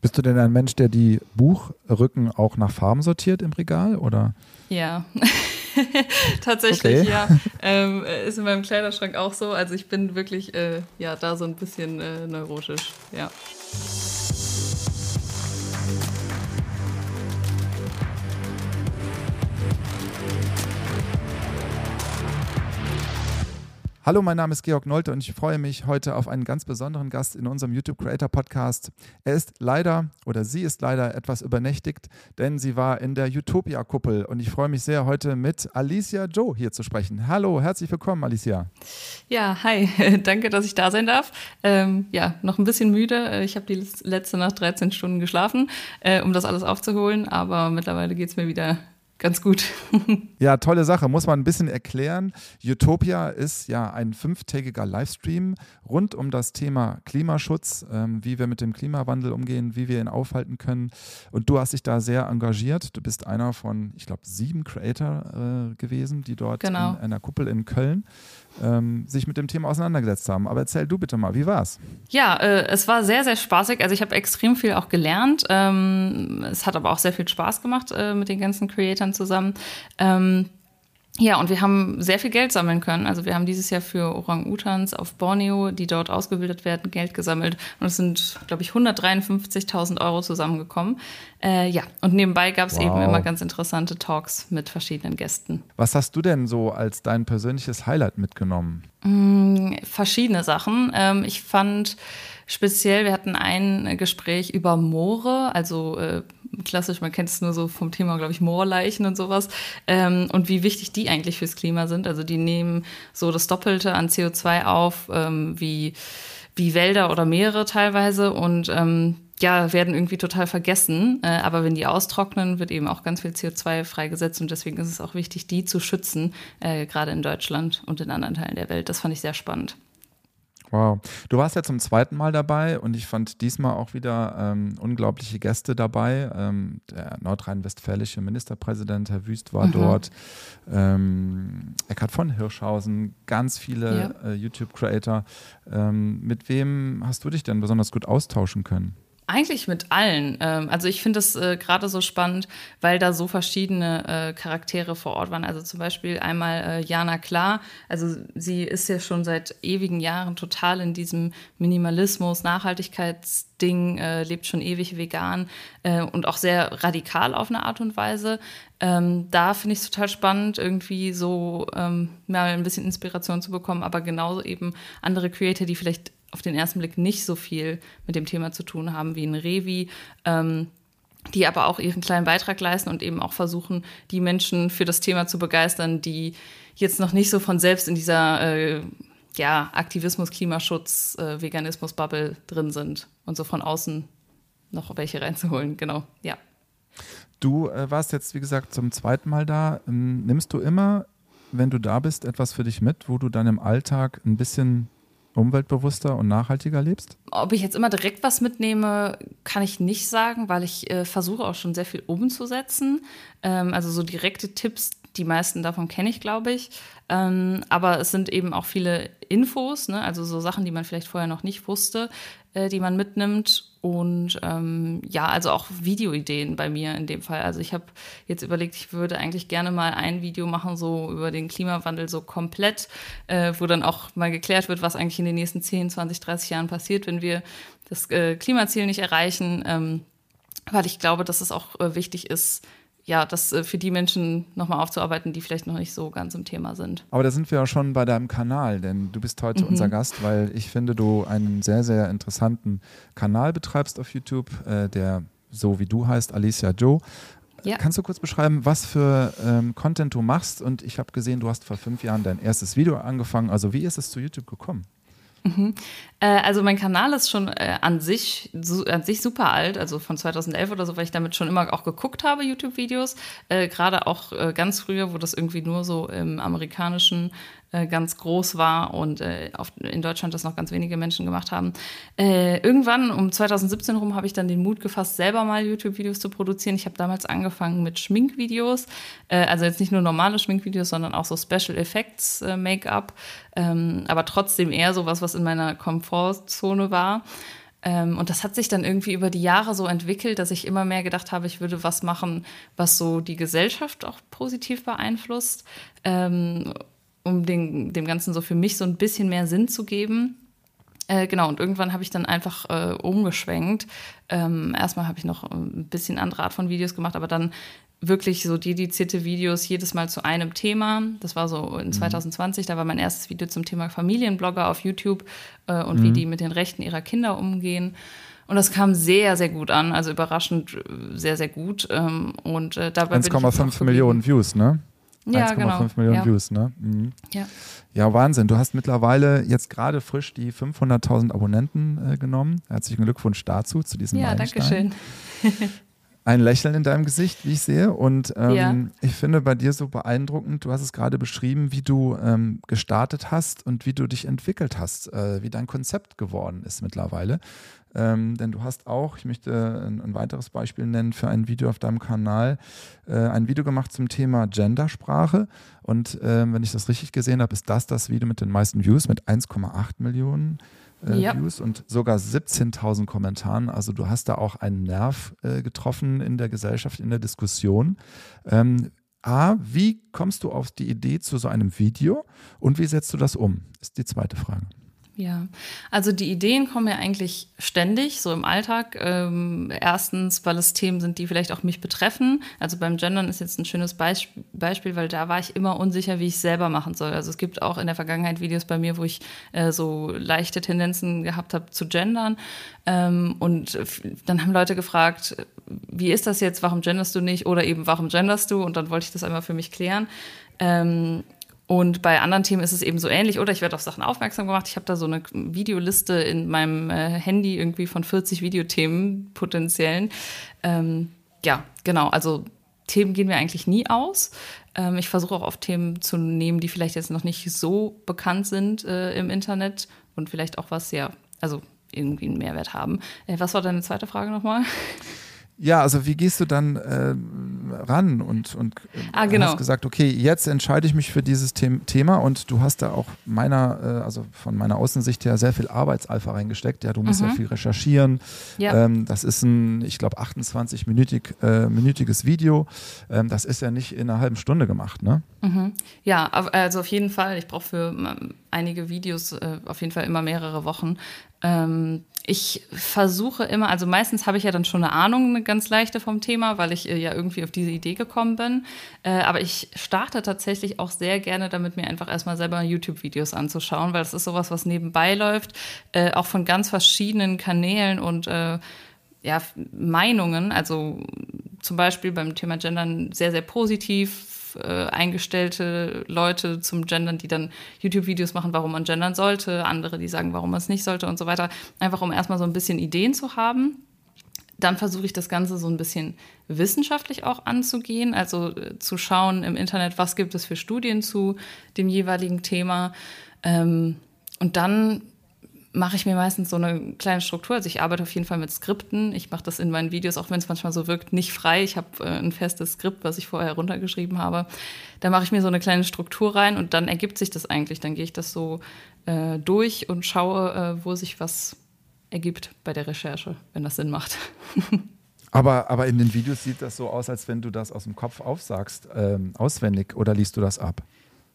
Bist du denn ein Mensch, der die Buchrücken auch nach Farben sortiert im Regal, oder? Ja. Tatsächlich, okay. ja. Ähm, ist in meinem Kleiderschrank auch so. Also ich bin wirklich äh, ja da so ein bisschen äh, neurotisch, ja. Hallo, mein Name ist Georg Nolte und ich freue mich heute auf einen ganz besonderen Gast in unserem YouTube Creator Podcast. Er ist leider oder sie ist leider etwas übernächtigt, denn sie war in der Utopia-Kuppel und ich freue mich sehr, heute mit Alicia Joe hier zu sprechen. Hallo, herzlich willkommen, Alicia. Ja, hi, danke, dass ich da sein darf. Ähm, ja, noch ein bisschen müde. Ich habe die letzte Nacht 13 Stunden geschlafen, äh, um das alles aufzuholen, aber mittlerweile geht es mir wieder ganz gut. ja, tolle Sache. Muss man ein bisschen erklären. Utopia ist ja ein fünftägiger Livestream rund um das Thema Klimaschutz, ähm, wie wir mit dem Klimawandel umgehen, wie wir ihn aufhalten können. Und du hast dich da sehr engagiert. Du bist einer von, ich glaube, sieben Creator äh, gewesen, die dort genau. in einer Kuppel in Köln ähm, sich mit dem Thema auseinandergesetzt haben. Aber erzähl du bitte mal, wie war's? Ja, äh, es war sehr, sehr spaßig. Also ich habe extrem viel auch gelernt. Ähm, es hat aber auch sehr viel Spaß gemacht äh, mit den ganzen Creatoren zusammen. Ähm, ja, und wir haben sehr viel Geld sammeln können. Also wir haben dieses Jahr für Orang-Utans auf Borneo, die dort ausgebildet werden, Geld gesammelt. Und es sind, glaube ich, 153.000 Euro zusammengekommen. Äh, ja, und nebenbei gab es wow. eben immer ganz interessante Talks mit verschiedenen Gästen. Was hast du denn so als dein persönliches Highlight mitgenommen? Mm, verschiedene Sachen. Ähm, ich fand speziell, wir hatten ein Gespräch über Moore, also äh, klassisch, man kennt es nur so vom Thema, glaube ich, Moorleichen und sowas. Ähm, und wie wichtig die eigentlich fürs Klima sind. Also die nehmen so das Doppelte an CO2 auf, ähm, wie, wie Wälder oder Meere teilweise. Und ähm, ja, werden irgendwie total vergessen. Äh, aber wenn die austrocknen, wird eben auch ganz viel CO2 freigesetzt. Und deswegen ist es auch wichtig, die zu schützen, äh, gerade in Deutschland und in anderen Teilen der Welt. Das fand ich sehr spannend. Wow. Du warst ja zum zweiten Mal dabei und ich fand diesmal auch wieder ähm, unglaubliche Gäste dabei. Ähm, der nordrhein-westfälische Ministerpräsident, Herr Wüst, war mhm. dort. Ähm, Eckhard von Hirschhausen, ganz viele ja. äh, YouTube-Creator. Ähm, mit wem hast du dich denn besonders gut austauschen können? Eigentlich mit allen. Ähm, also ich finde das äh, gerade so spannend, weil da so verschiedene äh, Charaktere vor Ort waren. Also zum Beispiel einmal äh, Jana Klar. Also sie ist ja schon seit ewigen Jahren total in diesem Minimalismus, Nachhaltigkeitsding, lebt schon ewig vegan und auch sehr radikal auf eine Art und Weise. Ähm, da finde ich es total spannend, irgendwie so ähm, mal ein bisschen Inspiration zu bekommen, aber genauso eben andere Creator, die vielleicht auf den ersten Blick nicht so viel mit dem Thema zu tun haben wie ein Revi, ähm, die aber auch ihren kleinen Beitrag leisten und eben auch versuchen, die Menschen für das Thema zu begeistern, die jetzt noch nicht so von selbst in dieser äh, ja, Aktivismus, Klimaschutz, äh, Veganismus-Bubble drin sind und so von außen noch welche reinzuholen. Genau, ja. Du äh, warst jetzt, wie gesagt, zum zweiten Mal da. Ähm, nimmst du immer, wenn du da bist, etwas für dich mit, wo du dann im Alltag ein bisschen umweltbewusster und nachhaltiger lebst? Ob ich jetzt immer direkt was mitnehme, kann ich nicht sagen, weil ich äh, versuche auch schon sehr viel umzusetzen. Ähm, also so direkte Tipps, die meisten davon kenne ich, glaube ich. Ähm, aber es sind eben auch viele Infos, ne? also so Sachen, die man vielleicht vorher noch nicht wusste, äh, die man mitnimmt. Und ähm, ja, also auch Videoideen bei mir in dem Fall. Also ich habe jetzt überlegt, ich würde eigentlich gerne mal ein Video machen, so über den Klimawandel so komplett, äh, wo dann auch mal geklärt wird, was eigentlich in den nächsten 10, 20, 30 Jahren passiert, wenn wir das äh, Klimaziel nicht erreichen. Ähm, weil ich glaube, dass es auch äh, wichtig ist, ja, das äh, für die Menschen nochmal aufzuarbeiten, die vielleicht noch nicht so ganz im Thema sind. Aber da sind wir ja schon bei deinem Kanal, denn du bist heute mhm. unser Gast, weil ich finde, du einen sehr, sehr interessanten Kanal betreibst auf YouTube, äh, der so wie du heißt, Alicia Joe. Ja. Kannst du kurz beschreiben, was für ähm, Content du machst? Und ich habe gesehen, du hast vor fünf Jahren dein erstes Video angefangen. Also wie ist es zu YouTube gekommen? Mhm. Äh, also mein Kanal ist schon äh, an, sich, an sich super alt, also von 2011 oder so, weil ich damit schon immer auch geguckt habe, YouTube-Videos. Äh, Gerade auch ganz früher, wo das irgendwie nur so im amerikanischen äh, ganz groß war und äh, auf, in Deutschland das noch ganz wenige Menschen gemacht haben. Äh, irgendwann um 2017 rum habe ich dann den Mut gefasst, selber mal YouTube-Videos zu produzieren. Ich habe damals angefangen mit Schminkvideos, äh, also jetzt nicht nur normale Schminkvideos, sondern auch so Special Effects äh, Make-up, ähm, aber trotzdem eher sowas, was in meiner Komfortzone war. Ähm, und das hat sich dann irgendwie über die Jahre so entwickelt, dass ich immer mehr gedacht habe, ich würde was machen, was so die Gesellschaft auch positiv beeinflusst, ähm, um den, dem Ganzen so für mich so ein bisschen mehr Sinn zu geben. Äh, genau, und irgendwann habe ich dann einfach äh, umgeschwenkt. Ähm, erstmal habe ich noch ein bisschen andere Art von Videos gemacht, aber dann wirklich so dedizierte Videos jedes Mal zu einem Thema. Das war so in 2020, mhm. da war mein erstes Video zum Thema Familienblogger auf YouTube äh, und mhm. wie die mit den Rechten ihrer Kinder umgehen. Und das kam sehr, sehr gut an, also überraschend äh, sehr, sehr gut. Ähm, und äh, dabei 1,5 Millionen Views, ne? Ja, 1,5 genau. Millionen ja. Views, ne? Mhm. Ja. Ja, Wahnsinn. Du hast mittlerweile jetzt gerade frisch die 500.000 Abonnenten äh, genommen. Herzlichen Glückwunsch dazu, zu diesem Ja, danke schön. ein Lächeln in deinem Gesicht, wie ich sehe. Und ähm, ja. ich finde bei dir so beeindruckend, du hast es gerade beschrieben, wie du ähm, gestartet hast und wie du dich entwickelt hast, äh, wie dein Konzept geworden ist mittlerweile. Ähm, denn du hast auch, ich möchte ein, ein, weiteres Beispiel nennen für ein Video auf deinem Kanal, äh, ein Video gemacht zum Thema Gendersprache. Und äh, wenn ich das richtig gesehen habe, ist das das Video mit den meisten Views mit 1,8 Millionen äh, ja. Views und sogar 17.000 Kommentaren. Also du hast da auch einen Nerv äh, getroffen in der Gesellschaft, in der Diskussion. Ähm, A, wie kommst du auf die Idee zu so einem Video und wie setzt du das um? Ist die zweite Frage. Ja, also die Ideen kommen ja eigentlich ständig, so im Alltag. Ähm, erstens, weil es Themen sind, die vielleicht auch mich betreffen. Also beim Gendern ist jetzt ein schönes Beisp Beispiel, weil da war ich immer unsicher, wie ich es selber machen soll. Also es gibt auch in der Vergangenheit Videos bei mir, wo ich äh, so leichte Tendenzen gehabt habe zu gendern. Ähm, und dann haben Leute gefragt, wie ist das jetzt, warum genderst du nicht? Oder eben, warum genderst du? Und dann wollte ich das einmal für mich klären. Ähm, und bei anderen Themen ist es eben so ähnlich. Oder ich werde auf Sachen aufmerksam gemacht. Ich habe da so eine Videoliste in meinem äh, Handy irgendwie von 40 Videothemen potenziellen. Ähm, ja, genau. Also Themen gehen mir eigentlich nie aus. Ähm, ich versuche auch auf Themen zu nehmen, die vielleicht jetzt noch nicht so bekannt sind äh, im Internet und vielleicht auch was, ja, also irgendwie einen Mehrwert haben. Äh, was war deine zweite Frage nochmal? Ja, also wie gehst du dann äh, ran und, und ah, genau. hast gesagt, okay, jetzt entscheide ich mich für dieses The Thema und du hast da auch meiner, äh, also von meiner Außensicht her sehr viel Arbeitsalpha reingesteckt. Ja, du musst mhm. ja viel recherchieren. Ja. Ähm, das ist ein, ich glaube, 28-minütiges äh, minütiges Video. Ähm, das ist ja nicht in einer halben Stunde gemacht, ne? Mhm. Ja, also auf jeden Fall. Ich brauche für ähm, einige Videos äh, auf jeden Fall immer mehrere Wochen. Ähm, ich versuche immer, also meistens habe ich ja dann schon eine Ahnung, eine ganz leichte vom Thema, weil ich äh, ja irgendwie auf diese Idee gekommen bin. Äh, aber ich starte tatsächlich auch sehr gerne damit, mir einfach erstmal selber YouTube-Videos anzuschauen, weil das ist sowas, was nebenbei läuft, äh, auch von ganz verschiedenen Kanälen und ja, Meinungen. Also zum Beispiel beim Thema Gendern sehr, sehr positiv äh, eingestellte Leute zum Gendern, die dann YouTube-Videos machen, warum man gendern sollte, andere, die sagen, warum man es nicht sollte und so weiter. Einfach um erstmal so ein bisschen Ideen zu haben. Dann versuche ich das Ganze so ein bisschen wissenschaftlich auch anzugehen, also äh, zu schauen im Internet, was gibt es für Studien zu dem jeweiligen Thema. Ähm, und dann mache ich mir meistens so eine kleine Struktur. Also ich arbeite auf jeden Fall mit Skripten. Ich mache das in meinen Videos, auch wenn es manchmal so wirkt, nicht frei. Ich habe äh, ein festes Skript, was ich vorher runtergeschrieben habe. Da mache ich mir so eine kleine Struktur rein und dann ergibt sich das eigentlich. Dann gehe ich das so äh, durch und schaue, äh, wo sich was ergibt bei der Recherche, wenn das Sinn macht. aber, aber in den Videos sieht das so aus, als wenn du das aus dem Kopf aufsagst, ähm, auswendig oder liest du das ab?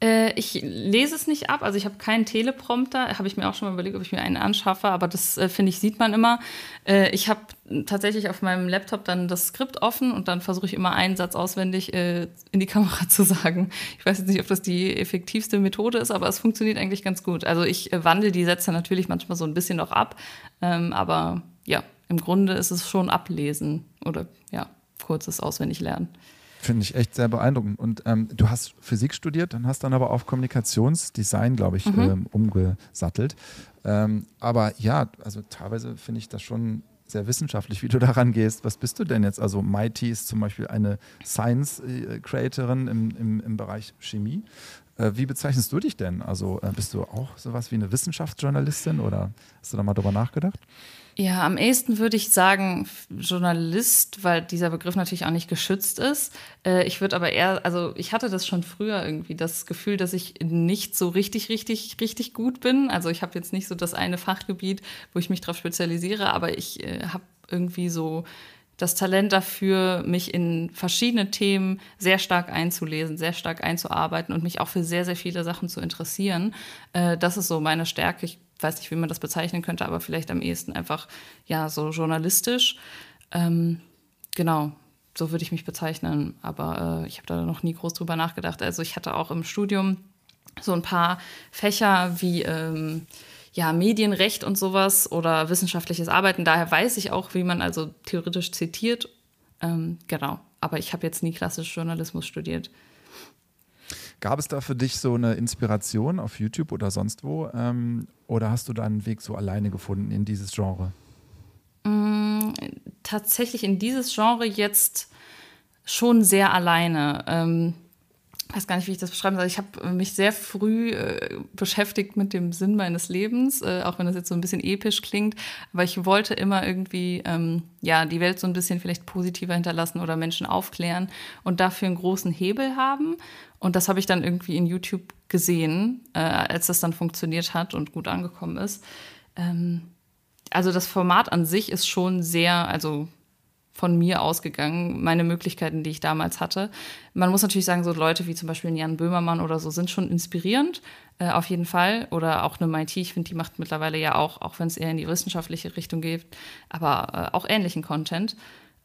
Äh, ich lese es nicht ab, also ich habe keinen Teleprompter, habe ich mir auch schon mal überlegt, ob ich mir einen anschaffe, aber das äh, finde ich, sieht man immer. Äh, ich habe tatsächlich auf meinem Laptop dann das Skript offen und dann versuche ich immer einen Satz auswendig äh, in die Kamera zu sagen. Ich weiß jetzt nicht, ob das die effektivste Methode ist, aber es funktioniert eigentlich ganz gut. Also ich äh, wandle die Sätze natürlich manchmal so ein bisschen noch ab, ähm, aber ja, im Grunde ist es schon Ablesen oder ja, kurzes Auswendiglernen. Finde ich echt sehr beeindruckend. Und ähm, du hast Physik studiert, dann hast dann aber auf Kommunikationsdesign, glaube ich, mhm. ähm, umgesattelt. Ähm, aber ja, also teilweise finde ich das schon sehr wissenschaftlich, wie du daran gehst. Was bist du denn jetzt? Also Mighty ist zum Beispiel eine Science-Creatorin im, im, im Bereich Chemie. Äh, wie bezeichnest du dich denn? Also äh, bist du auch sowas wie eine Wissenschaftsjournalistin oder hast du da mal drüber nachgedacht? Ja, am ehesten würde ich sagen Journalist, weil dieser Begriff natürlich auch nicht geschützt ist. Äh, ich würde aber eher, also ich hatte das schon früher irgendwie, das Gefühl, dass ich nicht so richtig, richtig, richtig gut bin. Also ich habe jetzt nicht so das eine Fachgebiet, wo ich mich darauf spezialisiere, aber ich äh, habe irgendwie so das Talent dafür, mich in verschiedene Themen sehr stark einzulesen, sehr stark einzuarbeiten und mich auch für sehr, sehr viele Sachen zu interessieren. Äh, das ist so meine Stärke. Ich weiß nicht, wie man das bezeichnen könnte, aber vielleicht am ehesten einfach, ja, so journalistisch. Ähm, genau, so würde ich mich bezeichnen. Aber äh, ich habe da noch nie groß drüber nachgedacht. Also ich hatte auch im Studium so ein paar Fächer wie ähm, ja, Medienrecht und sowas oder wissenschaftliches Arbeiten. Daher weiß ich auch, wie man also theoretisch zitiert. Ähm, genau. Aber ich habe jetzt nie klassisch Journalismus studiert. Gab es da für dich so eine Inspiration auf YouTube oder sonst wo? Ähm, oder hast du deinen Weg so alleine gefunden in dieses Genre? Mm, tatsächlich in dieses Genre jetzt schon sehr alleine. Ähm, weiß gar nicht, wie ich das beschreiben soll. Ich habe mich sehr früh äh, beschäftigt mit dem Sinn meines Lebens, äh, auch wenn das jetzt so ein bisschen episch klingt. Aber ich wollte immer irgendwie ähm, ja die Welt so ein bisschen vielleicht positiver hinterlassen oder Menschen aufklären und dafür einen großen Hebel haben. Und das habe ich dann irgendwie in YouTube gesehen, äh, als das dann funktioniert hat und gut angekommen ist. Ähm, also das Format an sich ist schon sehr, also von mir ausgegangen, meine Möglichkeiten, die ich damals hatte. Man muss natürlich sagen, so Leute wie zum Beispiel Jan Böhmermann oder so sind schon inspirierend, äh, auf jeden Fall. Oder auch eine MIT, ich finde, die macht mittlerweile ja auch, auch wenn es eher in die wissenschaftliche Richtung geht, aber äh, auch ähnlichen Content.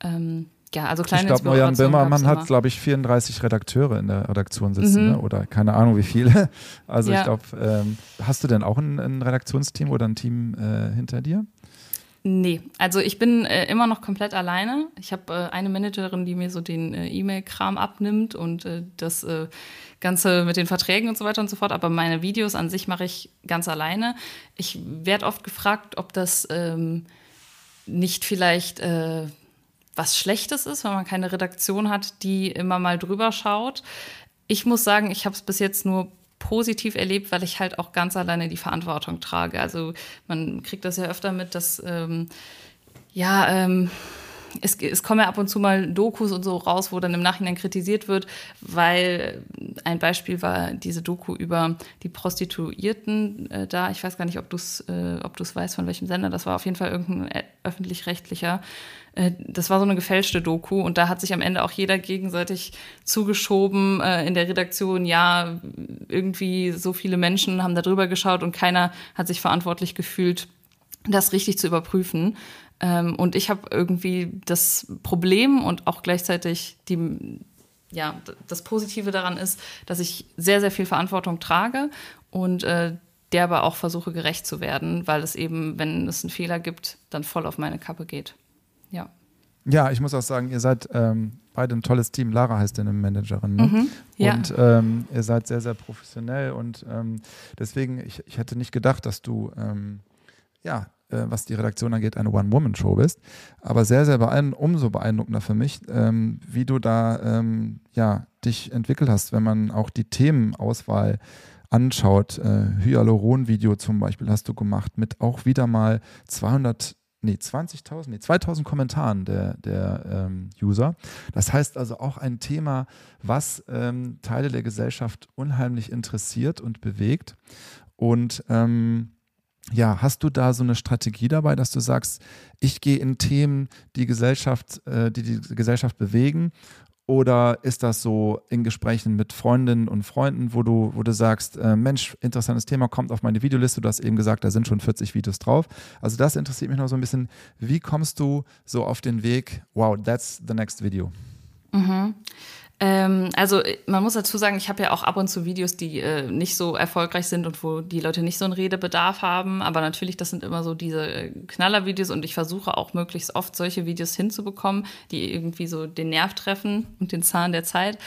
Ähm, ja, also kleine Ich glaube, Jan Böhmermann hat, glaube ich, 34 Redakteure in der Redaktion sitzen, mhm. ne? oder keine Ahnung wie viele. Also ja. ich glaube, ähm, hast du denn auch ein, ein, Redaktionsteam oder ein Team äh, hinter dir? Nee, also ich bin äh, immer noch komplett alleine. Ich habe äh, eine Managerin, die mir so den äh, E-Mail-Kram abnimmt und äh, das äh, Ganze mit den Verträgen und so weiter und so fort. Aber meine Videos an sich mache ich ganz alleine. Ich werde oft gefragt, ob das ähm, nicht vielleicht äh, was Schlechtes ist, wenn man keine Redaktion hat, die immer mal drüber schaut. Ich muss sagen, ich habe es bis jetzt nur positiv erlebt, weil ich halt auch ganz alleine die Verantwortung trage. Also man kriegt das ja öfter mit, dass ähm, ja, ähm, es, es kommen ja ab und zu mal Dokus und so raus, wo dann im Nachhinein kritisiert wird, weil ein Beispiel war diese Doku über die Prostituierten äh, da. Ich weiß gar nicht, ob du es äh, ob du's weißt, von welchem Sender. Das war auf jeden Fall irgendein äh, öffentlich-rechtlicher. Äh, das war so eine gefälschte Doku und da hat sich am Ende auch jeder gegenseitig zugeschoben äh, in der Redaktion, ja, irgendwie so viele Menschen haben da drüber geschaut und keiner hat sich verantwortlich gefühlt, das richtig zu überprüfen. Ähm, und ich habe irgendwie das Problem und auch gleichzeitig die, ja, das Positive daran ist, dass ich sehr, sehr viel Verantwortung trage und äh, der aber auch versuche gerecht zu werden, weil es eben, wenn es einen Fehler gibt, dann voll auf meine Kappe geht. Ja. Ja, ich muss auch sagen, ihr seid ähm, beide ein tolles Team. Lara heißt deine Managerin. Ne? Mhm, ja. Und ähm, ihr seid sehr, sehr professionell und ähm, deswegen, ich, ich hätte nicht gedacht, dass du, ähm, ja, äh, was die Redaktion angeht, eine One-Woman-Show bist. Aber sehr, sehr beeindruckend, umso beeindruckender für mich, ähm, wie du da, ähm, ja, dich entwickelt hast, wenn man auch die Themenauswahl anschaut. Äh, Hyaluron-Video zum Beispiel hast du gemacht mit auch wieder mal 200 nee, 20.000, nee, 2.000 Kommentaren der, der ähm, User. Das heißt also auch ein Thema, was ähm, Teile der Gesellschaft unheimlich interessiert und bewegt. Und ähm, ja, hast du da so eine Strategie dabei, dass du sagst, ich gehe in Themen, die Gesellschaft, äh, die die Gesellschaft bewegen oder ist das so in Gesprächen mit Freundinnen und Freunden, wo du, wo du sagst, äh, Mensch, interessantes Thema, kommt auf meine Videoliste. Du hast eben gesagt, da sind schon 40 Videos drauf. Also das interessiert mich noch so ein bisschen. Wie kommst du so auf den Weg, wow, that's the next video? Mhm. Ähm, also man muss dazu sagen, ich habe ja auch ab und zu Videos, die äh, nicht so erfolgreich sind und wo die Leute nicht so einen Redebedarf haben. Aber natürlich, das sind immer so diese äh, Knallervideos und ich versuche auch möglichst oft solche Videos hinzubekommen, die irgendwie so den Nerv treffen und den Zahn der Zeit.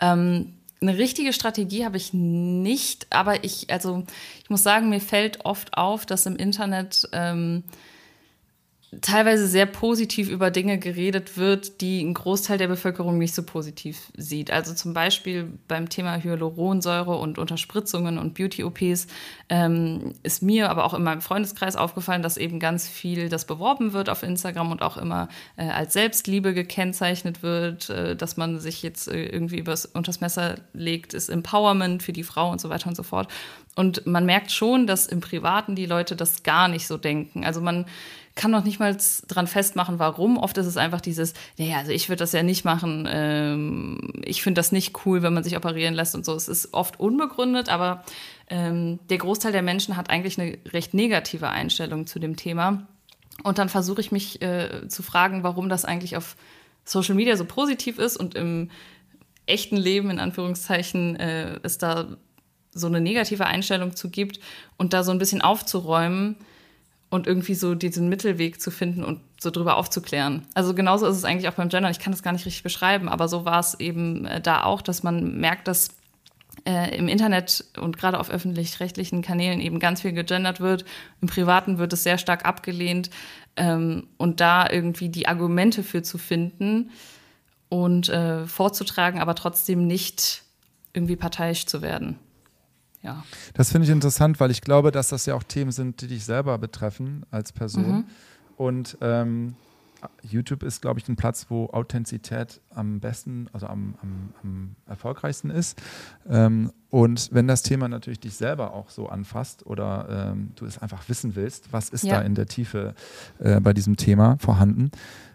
Ähm, eine richtige Strategie habe ich nicht, aber ich, also ich muss sagen, mir fällt oft auf, dass im Internet ähm, teilweise sehr positiv über Dinge geredet wird, die ein Großteil der Bevölkerung nicht so positiv sieht. Also zum Beispiel beim Thema Hyaluronsäure und Unterspritzungen und Beauty-OPs ähm, ist mir aber auch in meinem Freundeskreis aufgefallen, dass eben ganz viel das beworben wird auf Instagram und auch immer äh, als Selbstliebe gekennzeichnet wird, äh, dass man sich jetzt äh, irgendwie übers, unters Messer legt, ist Empowerment für die Frau und so weiter und so fort. Und man merkt schon, dass im Privaten die Leute das gar nicht so denken. Also man kann noch nicht mal dran festmachen, warum. Oft ist es einfach dieses, naja, also ich würde das ja nicht machen. Ähm, ich finde das nicht cool, wenn man sich operieren lässt und so. Es ist oft unbegründet, aber ähm, der Großteil der Menschen hat eigentlich eine recht negative Einstellung zu dem Thema. Und dann versuche ich mich äh, zu fragen, warum das eigentlich auf Social Media so positiv ist und im echten Leben, in Anführungszeichen, äh, es da so eine negative Einstellung zu gibt und da so ein bisschen aufzuräumen und irgendwie so diesen Mittelweg zu finden und so drüber aufzuklären. Also genauso ist es eigentlich auch beim Gender. Ich kann das gar nicht richtig beschreiben, aber so war es eben äh, da auch, dass man merkt, dass äh, im Internet und gerade auf öffentlich-rechtlichen Kanälen eben ganz viel gegendert wird. Im Privaten wird es sehr stark abgelehnt. Ähm, und da irgendwie die Argumente für zu finden und äh, vorzutragen, aber trotzdem nicht irgendwie parteiisch zu werden ja. Das finde ich interessant, weil ich glaube, dass das ja auch Themen sind, die dich selber betreffen als Person. Mhm. Und ähm, YouTube ist, glaube ich, ein Platz, wo Authentizität am besten, also am, am, am erfolgreichsten ist. Ähm, und wenn das Thema natürlich dich selber auch so anfasst oder ähm, du es einfach wissen willst, was ist ja. da in der Tiefe äh, bei diesem Thema vorhanden,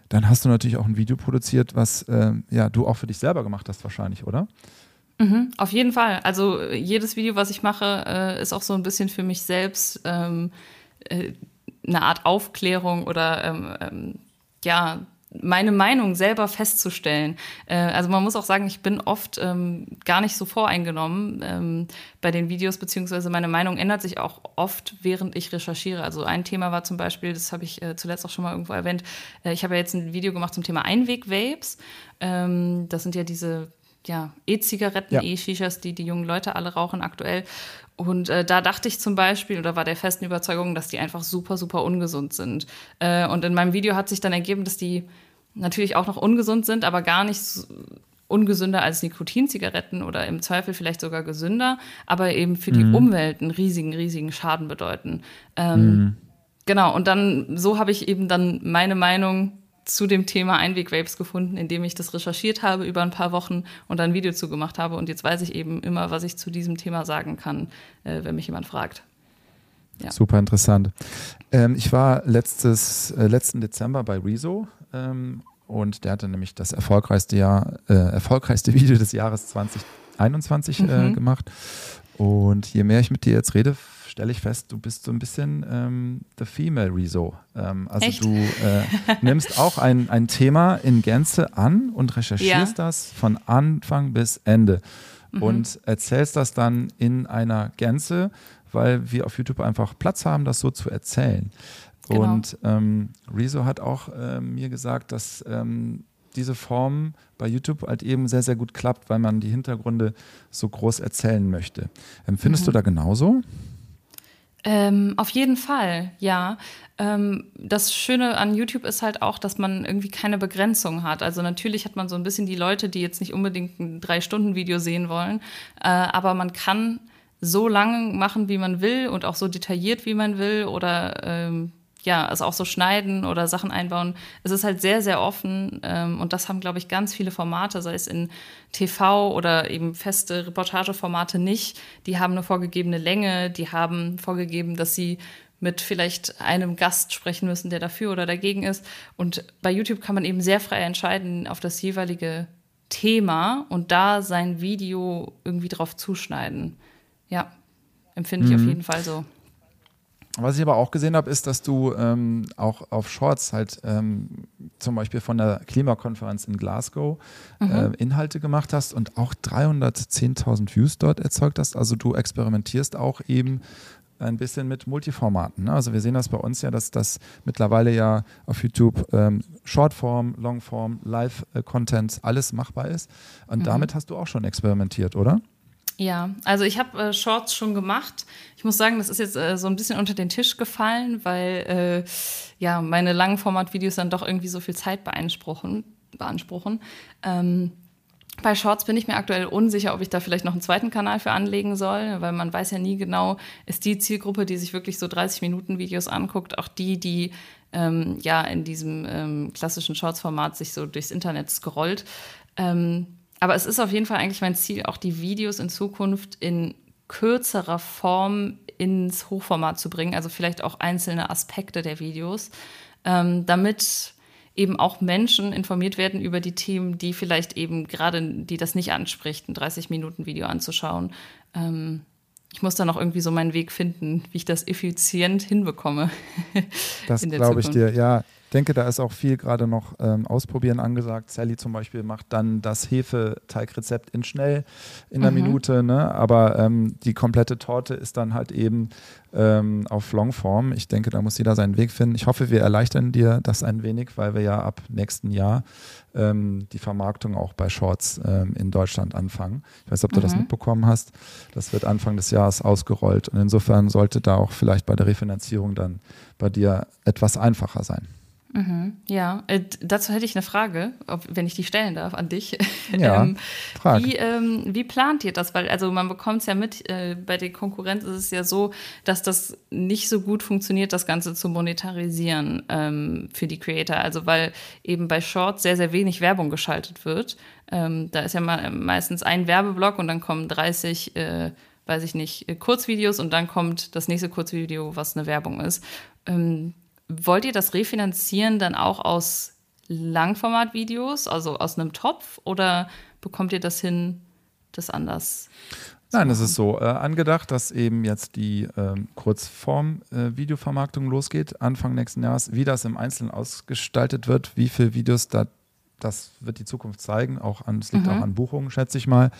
dann hast du natürlich auch ein Video produziert, was äh, ja du auch für dich selber gemacht hast wahrscheinlich, oder? Mhm, auf jeden Fall. Also jedes Video, was ich mache, äh, ist auch so ein bisschen für mich selbst ähm, äh, eine Art Aufklärung oder ähm, ähm, ja meine Meinung selber festzustellen. Äh, also man muss auch sagen, ich bin oft ähm, gar nicht so voreingenommen ähm, bei den Videos, beziehungsweise meine Meinung ändert sich auch oft, während ich recherchiere. Also ein Thema war zum Beispiel, das habe ich äh, zuletzt auch schon mal irgendwo erwähnt, äh, ich habe ja jetzt ein Video gemacht zum Thema Einweg-Vapes. Ähm, das sind ja diese ja, E-Zigaretten, ja. E-Shishas, die die jungen Leute alle rauchen aktuell. Und äh, da dachte ich zum Beispiel oder war der festen Überzeugung, dass die einfach super, super ungesund sind. Äh, und in meinem Video hat sich dann ergeben, dass die natürlich auch noch ungesund sind, aber gar nicht so ungesünder als Nikotinzigaretten oder im Zweifel vielleicht sogar gesünder, aber eben für die mhm. Umwelt einen riesigen, riesigen Schaden bedeuten. Ähm, mhm. Genau, und dann so habe ich eben dann meine Meinung zu dem Thema Einweg-Vapes gefunden, indem ich das recherchiert habe über ein paar Wochen und ein Video zugemacht habe. Und jetzt weiß ich eben immer, was ich zu diesem Thema sagen kann, äh, wenn mich jemand fragt. Ja. Super interessant. Ähm, ich war letztes, äh, letzten Dezember bei Rezo ähm, und der hatte nämlich das erfolgreichste, Jahr, äh, erfolgreichste Video des Jahres 2021 äh, mhm. gemacht. Und je mehr ich mit dir jetzt rede, stelle ich fest, du bist so ein bisschen ähm, the female Rezo. Ähm, also Echt? du äh, nimmst auch ein, ein Thema in Gänze an und recherchierst ja. das von Anfang bis Ende mhm. und erzählst das dann in einer Gänze, weil wir auf YouTube einfach Platz haben, das so zu erzählen. Genau. Und ähm, Rezo hat auch äh, mir gesagt, dass ähm, diese Form bei YouTube halt eben sehr, sehr gut klappt, weil man die Hintergründe so groß erzählen möchte. Empfindest mhm. du da genauso? Ähm, auf jeden Fall, ja. Ähm, das Schöne an YouTube ist halt auch, dass man irgendwie keine Begrenzung hat. Also natürlich hat man so ein bisschen die Leute, die jetzt nicht unbedingt ein Drei-Stunden-Video sehen wollen, äh, aber man kann so lange machen, wie man will und auch so detailliert, wie man will oder ähm, ja, also auch so schneiden oder Sachen einbauen. Es ist halt sehr, sehr offen ähm, und das haben, glaube ich, ganz viele Formate, sei es in TV oder eben feste Reportageformate nicht. Die haben eine vorgegebene Länge, die haben vorgegeben, dass sie mit vielleicht einem Gast sprechen müssen, der dafür oder dagegen ist. Und bei YouTube kann man eben sehr frei entscheiden auf das jeweilige Thema und da sein Video irgendwie drauf zuschneiden. Ja, empfinde ich mhm. auf jeden Fall so. Was ich aber auch gesehen habe, ist, dass du ähm, auch auf Shorts halt ähm, zum Beispiel von der Klimakonferenz in Glasgow mhm. äh, Inhalte gemacht hast und auch 310.000 Views dort erzeugt hast. Also du experimentierst auch eben ein bisschen mit Multiformaten. Ne? Also wir sehen das bei uns ja, dass das mittlerweile ja auf YouTube ähm, Shortform, Longform, Live-Content alles machbar ist. Und mhm. damit hast du auch schon experimentiert, oder? Ja, also ich habe äh, Shorts schon gemacht. Ich muss sagen, das ist jetzt äh, so ein bisschen unter den Tisch gefallen, weil äh, ja meine Langformat-Videos dann doch irgendwie so viel Zeit beanspruchen. beanspruchen. Ähm, bei Shorts bin ich mir aktuell unsicher, ob ich da vielleicht noch einen zweiten Kanal für anlegen soll, weil man weiß ja nie genau, ist die Zielgruppe, die sich wirklich so 30 Minuten Videos anguckt, auch die, die ähm, ja in diesem ähm, klassischen Shorts-Format sich so durchs Internet scrollt. Ähm, aber es ist auf jeden Fall eigentlich mein Ziel, auch die Videos in Zukunft in kürzerer Form ins Hochformat zu bringen, also vielleicht auch einzelne Aspekte der Videos, ähm, damit eben auch Menschen informiert werden über die Themen, die vielleicht eben gerade, die das nicht anspricht, ein 30-Minuten-Video anzuschauen. Ähm, ich muss da noch irgendwie so meinen Weg finden, wie ich das effizient hinbekomme. das glaube ich dir, ja denke, da ist auch viel gerade noch ähm, ausprobieren angesagt. Sally zum Beispiel macht dann das Hefeteigrezept in schnell in einer mhm. Minute, ne? aber ähm, die komplette Torte ist dann halt eben ähm, auf Longform. Ich denke, da muss jeder seinen Weg finden. Ich hoffe, wir erleichtern dir das ein wenig, weil wir ja ab nächsten Jahr ähm, die Vermarktung auch bei Shorts ähm, in Deutschland anfangen. Ich weiß nicht, ob du mhm. das mitbekommen hast. Das wird Anfang des Jahres ausgerollt und insofern sollte da auch vielleicht bei der Refinanzierung dann bei dir etwas einfacher sein. Mhm, ja, äh, dazu hätte ich eine Frage, ob, wenn ich die stellen darf, an dich. Ja, ähm, wie, ähm, wie plant ihr das? Weil, also man bekommt es ja mit, äh, bei der Konkurrenz ist es ja so, dass das nicht so gut funktioniert, das Ganze zu monetarisieren ähm, für die Creator. Also weil eben bei Shorts sehr, sehr wenig Werbung geschaltet wird. Ähm, da ist ja mal, meistens ein Werbeblock und dann kommen 30 äh, weiß ich nicht, äh, Kurzvideos und dann kommt das nächste Kurzvideo, was eine Werbung ist. Ähm, wollt ihr das refinanzieren dann auch aus Langformatvideos, also aus einem Topf, oder bekommt ihr das hin, das anders? Nein, es ist so äh, angedacht, dass eben jetzt die ähm, Kurzform-Videovermarktung äh, losgeht, Anfang nächsten Jahres. Wie das im Einzelnen ausgestaltet wird, wie viele Videos da das wird die Zukunft zeigen. Auch an, es liegt mhm. auch an Buchungen, schätze ich mal.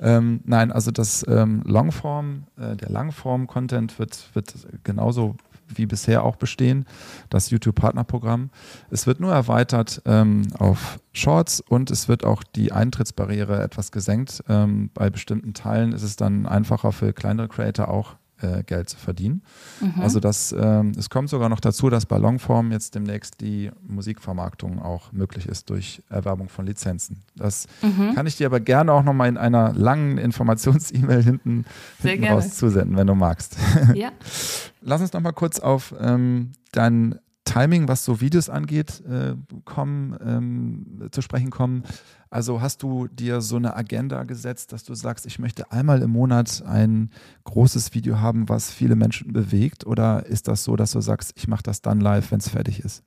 Ähm, nein, also das ähm, Longform, äh, der Langform-Content wird, wird genauso wie bisher auch bestehen, das YouTube-Partnerprogramm. Es wird nur erweitert ähm, auf Shorts und es wird auch die Eintrittsbarriere etwas gesenkt. Ähm, bei bestimmten Teilen ist es dann einfacher für kleinere Creator auch äh, Geld zu verdienen. Mhm. Also das, ähm, es kommt sogar noch dazu, dass bei Longform jetzt demnächst die Musikvermarktung auch möglich ist durch Erwerbung von Lizenzen. Das mhm. kann ich dir aber gerne auch nochmal in einer langen Informations-E-Mail hinten, hinten raus zusenden, wenn du magst. Ja. Lass uns nochmal kurz auf ähm, dein Timing, was so Videos angeht, äh, kommen, ähm, zu sprechen kommen. Also hast du dir so eine Agenda gesetzt, dass du sagst, ich möchte einmal im Monat ein großes Video haben, was viele Menschen bewegt? Oder ist das so, dass du sagst, ich mache das dann live, wenn es fertig ist?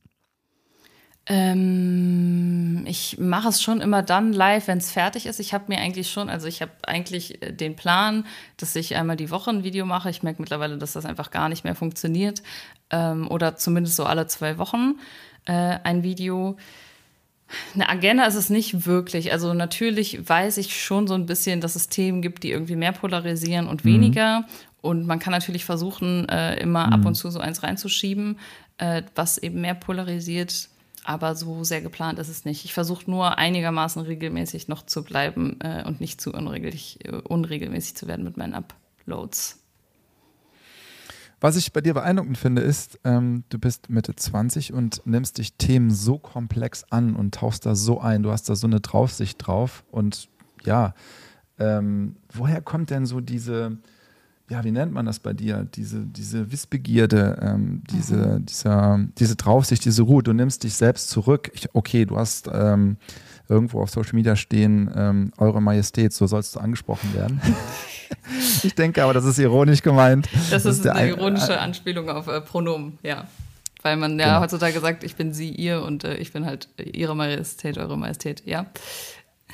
Ähm, ich mache es schon immer dann live, wenn es fertig ist. Ich habe mir eigentlich schon, also ich habe eigentlich äh, den Plan, dass ich einmal die Woche ein Video mache. Ich merke mittlerweile, dass das einfach gar nicht mehr funktioniert. Ähm, oder zumindest so alle zwei Wochen äh, ein Video. Eine Agenda ist es nicht wirklich. Also natürlich weiß ich schon so ein bisschen, dass es Themen gibt, die irgendwie mehr polarisieren und mhm. weniger. Und man kann natürlich versuchen, äh, immer mhm. ab und zu so eins reinzuschieben, äh, was eben mehr polarisiert. Aber so sehr geplant ist es nicht. Ich versuche nur einigermaßen regelmäßig noch zu bleiben äh, und nicht zu unregelmäßig, äh, unregelmäßig zu werden mit meinen Uploads. Was ich bei dir beeindruckend finde, ist, ähm, du bist Mitte 20 und nimmst dich Themen so komplex an und tauchst da so ein. Du hast da so eine Draufsicht drauf. Und ja, ähm, woher kommt denn so diese, ja, wie nennt man das bei dir? Diese, diese Wissbegierde, ähm, diese, mhm. dieser, diese Draufsicht, diese Ruhe. Du nimmst dich selbst zurück. Ich, okay, du hast ähm, irgendwo auf Social Media stehen, ähm, Eure Majestät, so sollst du angesprochen werden. ich denke aber, das ist ironisch gemeint. Das, das ist, eine ironische Anspielung auf äh, Pronomen, ja. Weil man ja genau. heutzutage sagt, ich bin sie, ihr und äh, ich bin halt ihre Majestät, eure Majestät, ja.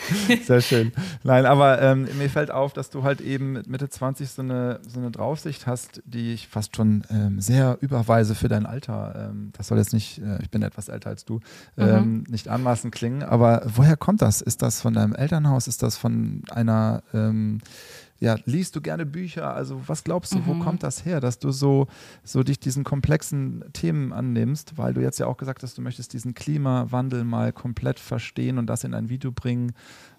Sehr schön. Nein, aber ähm, mir fällt auf, dass du halt eben mit Mitte 20 so eine, so eine Draufsicht hast, die ich fast schon ähm, sehr überweise für dein Alter. Ähm, das soll jetzt nicht, äh, ich bin etwas älter als du, ähm, mhm. nicht anmaßend klingen. Aber woher kommt das? Ist das von deinem Elternhaus? Ist das von einer ähm, ja, liest du gerne Bücher? Also was glaubst du, mhm. wo kommt das her, dass du so, so dich diesen komplexen Themen annimmst? Weil du jetzt ja auch gesagt hast, du möchtest diesen Klimawandel mal komplett verstehen und das in ein Video bringen.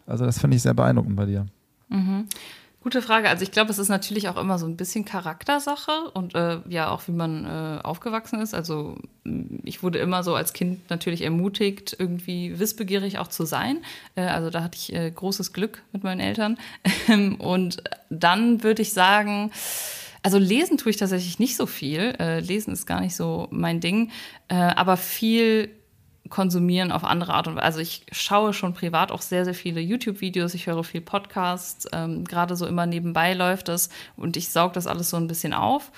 Also das finde ich sehr beeindruckend bei dir. Mhm. Gute Frage. Also ich glaube, es ist natürlich auch immer so ein bisschen Charaktersache und äh, ja auch wie man äh, aufgewachsen ist. Also ich wurde immer so als Kind natürlich ermutigt, irgendwie wissbegierig auch zu sein. Äh, also da hatte ich äh, großes Glück mit meinen Eltern. und dann würde ich sagen, also lesen tue ich tatsächlich nicht so viel. Äh, lesen ist gar nicht so mein Ding. Äh, aber viel konsumieren auf andere Art und Weise. Also ich schaue schon privat auch sehr, sehr viele YouTube-Videos, ich höre viel Podcasts, ähm, gerade so immer nebenbei läuft das und ich sauge das alles so ein bisschen auf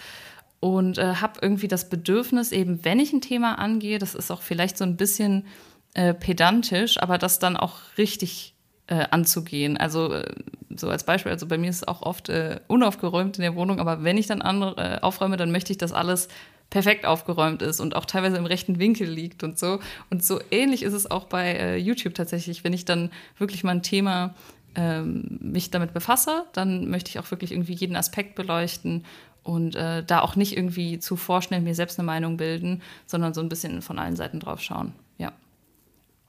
und äh, habe irgendwie das Bedürfnis, eben wenn ich ein Thema angehe, das ist auch vielleicht so ein bisschen äh, pedantisch, aber das dann auch richtig äh, anzugehen. Also äh, so als Beispiel, also bei mir ist es auch oft äh, unaufgeräumt in der Wohnung, aber wenn ich dann andere, äh, aufräume, dann möchte ich das alles perfekt aufgeräumt ist und auch teilweise im rechten Winkel liegt und so. Und so ähnlich ist es auch bei äh, YouTube tatsächlich. Wenn ich dann wirklich mal ein Thema ähm, mich damit befasse, dann möchte ich auch wirklich irgendwie jeden Aspekt beleuchten und äh, da auch nicht irgendwie zu vorschnell mir selbst eine Meinung bilden, sondern so ein bisschen von allen Seiten drauf schauen. Ja.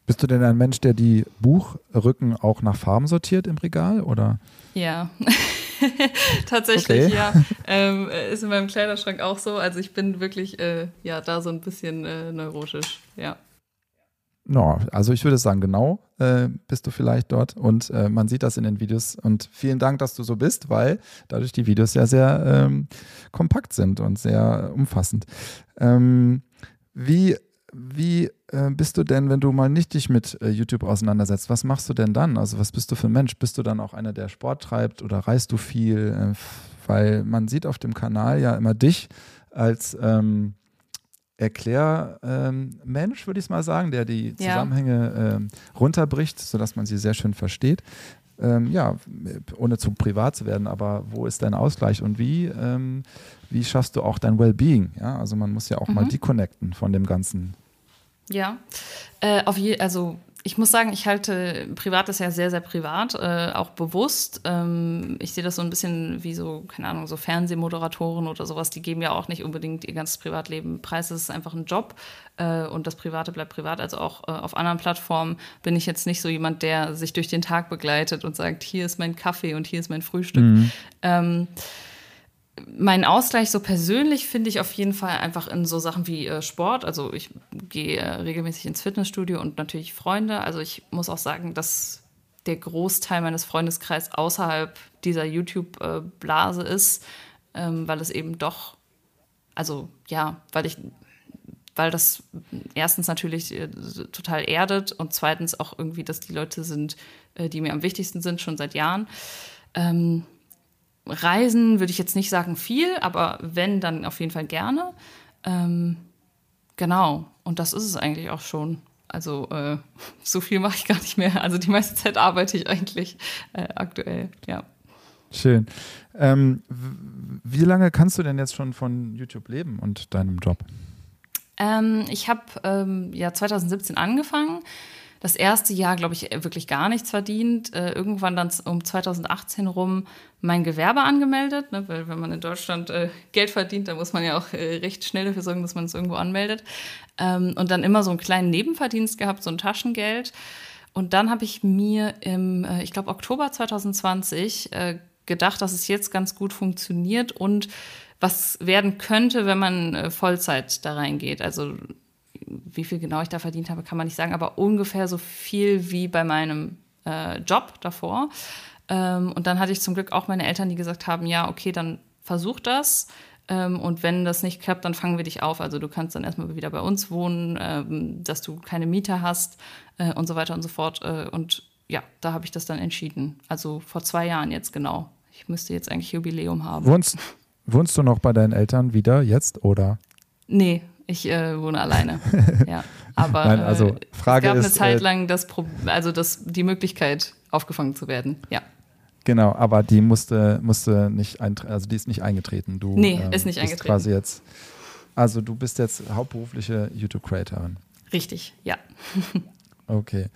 Bist du denn ein Mensch, der die Buchrücken auch nach Farben sortiert im Regal oder? Ja. Tatsächlich, okay. ja. Ähm, ist in meinem Kleiderschrank auch so. Also ich bin wirklich äh, ja da so ein bisschen äh, neurotisch, ja. No, also ich würde sagen, genau äh, bist du vielleicht dort und äh, man sieht das in den Videos und vielen Dank, dass du so bist, weil dadurch die Videos ja sehr ähm, kompakt sind und sehr umfassend. Ähm, wie wie äh, bist du denn, wenn du mal nicht dich mit äh, YouTube auseinandersetzt? Was machst du denn dann? Also was bist du für ein Mensch? Bist du dann auch einer, der Sport treibt oder reist du viel? Äh, weil man sieht auf dem Kanal ja immer dich als ähm, Erklärmensch, ähm, würde ich mal sagen, der die Zusammenhänge ja. Ähm, runterbricht, sodass man sie sehr schön versteht. Ähm, ja, ohne zu privat zu werden, aber wo ist dein Ausgleich und wie, ähm, wie schaffst du auch dein Wellbeing? Ja, also man muss ja auch mhm. mal deconnecten von dem Ganzen. Ja, äh, auf je, also ich muss sagen, ich halte Privates ja sehr, sehr privat, äh, auch bewusst. Ähm, ich sehe das so ein bisschen wie so, keine Ahnung, so Fernsehmoderatoren oder sowas, die geben ja auch nicht unbedingt ihr ganzes Privatleben preis. Es ist einfach ein Job äh, und das Private bleibt privat. Also auch äh, auf anderen Plattformen bin ich jetzt nicht so jemand, der sich durch den Tag begleitet und sagt, hier ist mein Kaffee und hier ist mein Frühstück. Mhm. Ähm, mein Ausgleich so persönlich finde ich auf jeden Fall einfach in so Sachen wie äh, Sport. Also ich gehe äh, regelmäßig ins Fitnessstudio und natürlich Freunde. Also ich muss auch sagen, dass der Großteil meines Freundeskreises außerhalb dieser YouTube-Blase ist, ähm, weil es eben doch, also ja, weil ich, weil das erstens natürlich äh, total erdet und zweitens auch irgendwie, dass die Leute sind, äh, die mir am wichtigsten sind, schon seit Jahren. Ähm, Reisen würde ich jetzt nicht sagen viel, aber wenn, dann auf jeden Fall gerne. Ähm, genau, und das ist es eigentlich auch schon. Also äh, so viel mache ich gar nicht mehr. Also die meiste Zeit arbeite ich eigentlich äh, aktuell, ja. Schön. Ähm, wie lange kannst du denn jetzt schon von YouTube leben und deinem Job? Ähm, ich habe ähm, ja 2017 angefangen das erste Jahr, glaube ich, wirklich gar nichts verdient. Äh, irgendwann dann um 2018 rum mein Gewerbe angemeldet, ne, weil wenn man in Deutschland äh, Geld verdient, dann muss man ja auch äh, recht schnell dafür sorgen, dass man es irgendwo anmeldet. Ähm, und dann immer so einen kleinen Nebenverdienst gehabt, so ein Taschengeld. Und dann habe ich mir im, äh, ich glaube, Oktober 2020 äh, gedacht, dass es jetzt ganz gut funktioniert und was werden könnte, wenn man äh, Vollzeit da reingeht. Also wie viel genau ich da verdient habe, kann man nicht sagen, aber ungefähr so viel wie bei meinem äh, Job davor. Ähm, und dann hatte ich zum Glück auch meine Eltern, die gesagt haben, ja, okay, dann versuch das. Ähm, und wenn das nicht klappt, dann fangen wir dich auf. Also du kannst dann erstmal wieder bei uns wohnen, ähm, dass du keine Mieter hast äh, und so weiter und so fort. Äh, und ja, da habe ich das dann entschieden. Also vor zwei Jahren jetzt genau. Ich müsste jetzt eigentlich Jubiläum haben. Wohnst, wohnst du noch bei deinen Eltern wieder jetzt oder? Nee, ich äh, wohne alleine. ja. Aber Nein, also, äh, Frage es gab ist, eine Zeit äh, lang das Pro also das, die Möglichkeit, aufgefangen zu werden. Ja. Genau, aber die musste, musste nicht also die ist nicht eingetreten. Du, nee, ähm, ist nicht eingetreten. Quasi jetzt, also du bist jetzt hauptberufliche YouTube-Creatorin. Richtig, ja. okay.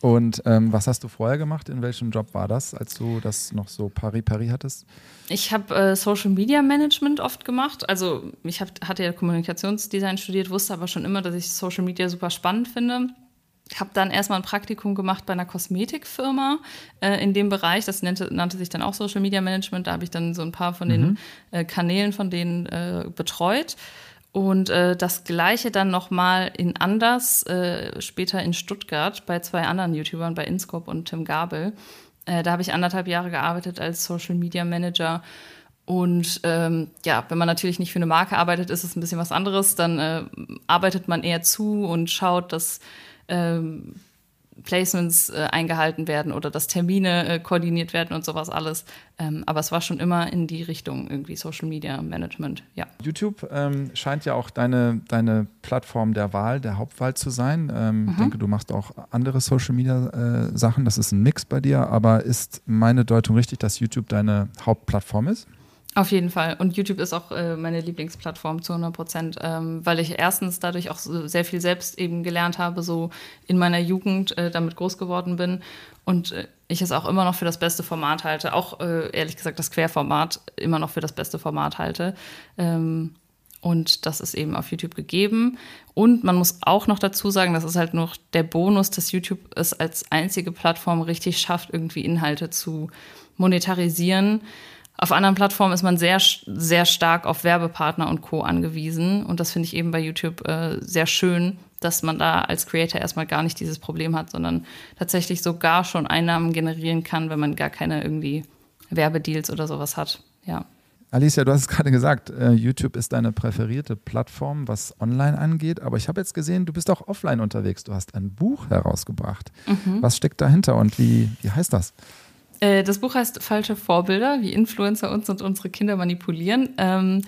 Und ähm, was hast du vorher gemacht? In welchem Job war das, als du das noch so pari-pari hattest? Ich habe äh, Social Media Management oft gemacht. Also ich hab, hatte ja Kommunikationsdesign studiert, wusste aber schon immer, dass ich Social Media super spannend finde. habe dann erstmal ein Praktikum gemacht bei einer Kosmetikfirma äh, in dem Bereich. Das nannte, nannte, sich dann auch Social Media Management. Da habe ich dann so ein paar von mhm. den äh, Kanälen von denen äh, betreut. Und äh, das gleiche dann nochmal in Anders, äh, später in Stuttgart bei zwei anderen YouTubern, bei Inscope und Tim Gabel. Äh, da habe ich anderthalb Jahre gearbeitet als Social Media Manager. Und ähm, ja, wenn man natürlich nicht für eine Marke arbeitet, ist es ein bisschen was anderes. Dann äh, arbeitet man eher zu und schaut, dass ähm, Placements äh, eingehalten werden oder dass Termine äh, koordiniert werden und sowas alles. Ähm, aber es war schon immer in die Richtung irgendwie Social Media Management, ja. YouTube ähm, scheint ja auch deine, deine Plattform der Wahl, der Hauptwahl zu sein. Ähm, mhm. Ich denke, du machst auch andere Social Media äh, Sachen. Das ist ein Mix bei dir. Aber ist meine Deutung richtig, dass YouTube deine Hauptplattform ist? Auf jeden Fall. Und YouTube ist auch äh, meine Lieblingsplattform zu 100 Prozent, ähm, weil ich erstens dadurch auch so sehr viel selbst eben gelernt habe, so in meiner Jugend äh, damit groß geworden bin und äh, ich es auch immer noch für das beste Format halte. Auch äh, ehrlich gesagt das Querformat immer noch für das beste Format halte. Ähm, und das ist eben auf YouTube gegeben. Und man muss auch noch dazu sagen, das ist halt noch der Bonus, dass YouTube es als einzige Plattform richtig schafft, irgendwie Inhalte zu monetarisieren. Auf anderen Plattformen ist man sehr, sehr stark auf Werbepartner und Co. angewiesen. Und das finde ich eben bei YouTube äh, sehr schön, dass man da als Creator erstmal gar nicht dieses Problem hat, sondern tatsächlich sogar schon Einnahmen generieren kann, wenn man gar keine irgendwie Werbedeals oder sowas hat. Ja. Alicia, du hast es gerade gesagt, äh, YouTube ist deine präferierte Plattform, was online angeht. Aber ich habe jetzt gesehen, du bist auch offline unterwegs. Du hast ein Buch herausgebracht. Mhm. Was steckt dahinter und wie, wie heißt das? Äh, das Buch heißt Falsche Vorbilder, wie Influencer uns und unsere Kinder manipulieren. Ähm,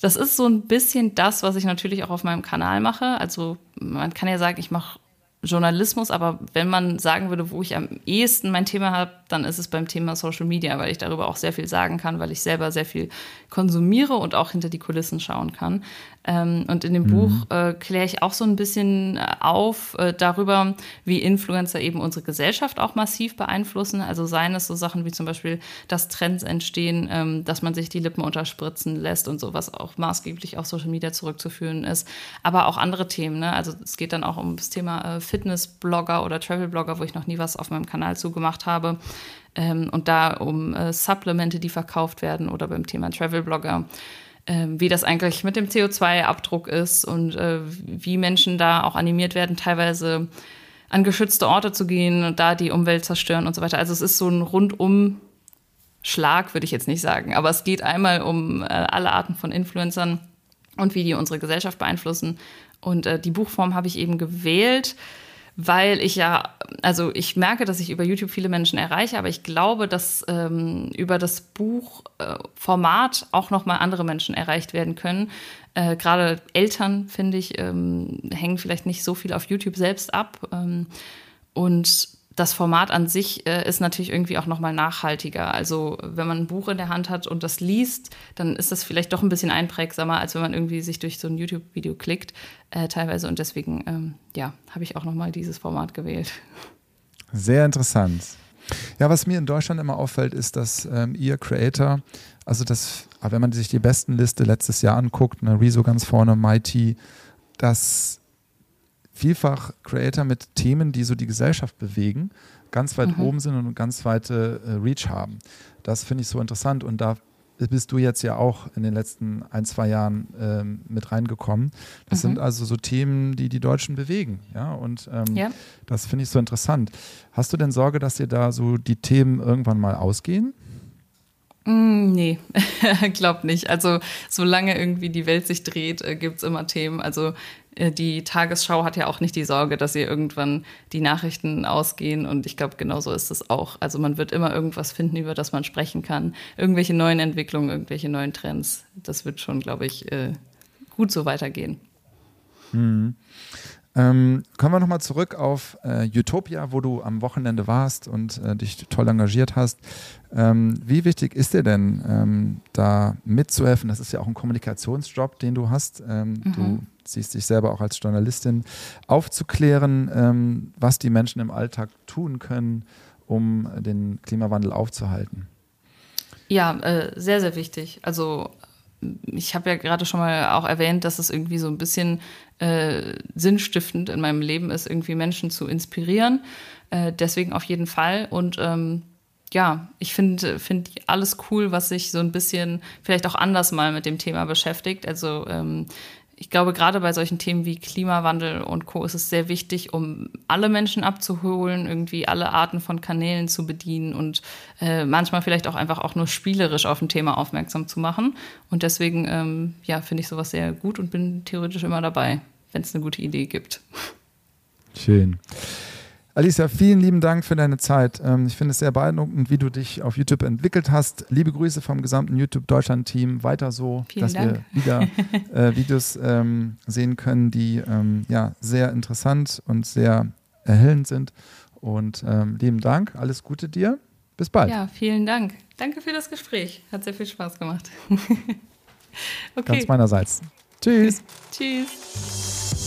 das ist so ein bisschen das, was ich natürlich auch auf meinem Kanal mache. Also man kann ja sagen, ich mache Journalismus, aber wenn man sagen würde, wo ich am ehesten mein Thema habe, dann ist es beim Thema Social Media, weil ich darüber auch sehr viel sagen kann, weil ich selber sehr viel konsumiere und auch hinter die Kulissen schauen kann. Ähm, und in dem mhm. Buch äh, kläre ich auch so ein bisschen äh, auf äh, darüber, wie Influencer eben unsere Gesellschaft auch massiv beeinflussen. Also seien es so Sachen wie zum Beispiel, dass Trends entstehen, ähm, dass man sich die Lippen unterspritzen lässt und so, was auch maßgeblich auf Social Media zurückzuführen ist. Aber auch andere Themen. Ne? Also es geht dann auch um das Thema äh, Fitness-Blogger oder Travel-Blogger, wo ich noch nie was auf meinem Kanal zugemacht habe. Ähm, und da um äh, Supplemente, die verkauft werden oder beim Thema Travel-Blogger wie das eigentlich mit dem CO2-Abdruck ist und äh, wie Menschen da auch animiert werden, teilweise an geschützte Orte zu gehen und da die Umwelt zerstören und so weiter. Also es ist so ein rundum Schlag, würde ich jetzt nicht sagen, aber es geht einmal um äh, alle Arten von Influencern und wie die unsere Gesellschaft beeinflussen. Und äh, die Buchform habe ich eben gewählt, weil ich ja, also ich merke, dass ich über YouTube viele Menschen erreiche, aber ich glaube, dass ähm, über das Buchformat äh, auch nochmal andere Menschen erreicht werden können. Äh, Gerade Eltern, finde ich, ähm, hängen vielleicht nicht so viel auf YouTube selbst ab. Ähm, und das Format an sich äh, ist natürlich irgendwie auch nochmal nachhaltiger. Also wenn man ein Buch in der Hand hat und das liest, dann ist das vielleicht doch ein bisschen einprägsamer, als wenn man irgendwie sich durch so ein YouTube-Video klickt, äh, teilweise. Und deswegen, ähm, ja, habe ich auch nochmal dieses Format gewählt. Sehr interessant. Ja, was mir in Deutschland immer auffällt, ist, dass ähm, ihr Creator, also das, wenn man sich die besten Liste letztes Jahr anguckt, ne, Rezo ganz vorne, Mighty, dass vielfach Creator mit Themen, die so die Gesellschaft bewegen, ganz weit mhm. oben sind und ganz weite äh, Reach haben. Das finde ich so interessant und da bist du jetzt ja auch in den letzten ein, zwei Jahren ähm, mit reingekommen. Das mhm. sind also so Themen, die die Deutschen bewegen. Ja, und ähm, ja. das finde ich so interessant. Hast du denn Sorge, dass dir da so die Themen irgendwann mal ausgehen? Mm, nee, glaub nicht. Also solange irgendwie die Welt sich dreht, äh, gibt es immer Themen. Also äh, die Tagesschau hat ja auch nicht die Sorge, dass ihr irgendwann die Nachrichten ausgehen. Und ich glaube, genauso ist es auch. Also man wird immer irgendwas finden, über das man sprechen kann. Irgendwelche neuen Entwicklungen, irgendwelche neuen Trends. Das wird schon, glaube ich, äh, gut so weitergehen. Mhm. Ähm, kommen wir nochmal zurück auf äh, Utopia, wo du am Wochenende warst und äh, dich toll engagiert hast. Ähm, wie wichtig ist dir denn, ähm, da mitzuhelfen? Das ist ja auch ein Kommunikationsjob, den du hast. Ähm, mhm. Du siehst dich selber auch als Journalistin, aufzuklären, ähm, was die Menschen im Alltag tun können, um den Klimawandel aufzuhalten. Ja, äh, sehr, sehr wichtig. Also ich habe ja gerade schon mal auch erwähnt, dass es irgendwie so ein bisschen äh, sinnstiftend in meinem Leben ist, irgendwie Menschen zu inspirieren. Äh, deswegen auf jeden Fall. Und ähm, ja, ich finde find alles cool, was sich so ein bisschen vielleicht auch anders mal mit dem Thema beschäftigt. Also ähm, ich glaube, gerade bei solchen Themen wie Klimawandel und Co. ist es sehr wichtig, um alle Menschen abzuholen, irgendwie alle Arten von Kanälen zu bedienen und äh, manchmal vielleicht auch einfach auch nur spielerisch auf ein Thema aufmerksam zu machen. Und deswegen, ähm, ja, finde ich sowas sehr gut und bin theoretisch immer dabei, wenn es eine gute Idee gibt. Schön. Alicia, vielen lieben Dank für deine Zeit. Ähm, ich finde es sehr beeindruckend, wie du dich auf YouTube entwickelt hast. Liebe Grüße vom gesamten YouTube Deutschland-Team. Weiter so, vielen dass Dank. wir wieder äh, Videos ähm, sehen können, die ähm, ja, sehr interessant und sehr erhellend sind. Und ähm, lieben Dank, alles Gute dir. Bis bald. Ja, vielen Dank. Danke für das Gespräch. Hat sehr viel Spaß gemacht. okay. Ganz meinerseits. Tschüss. Tschüss.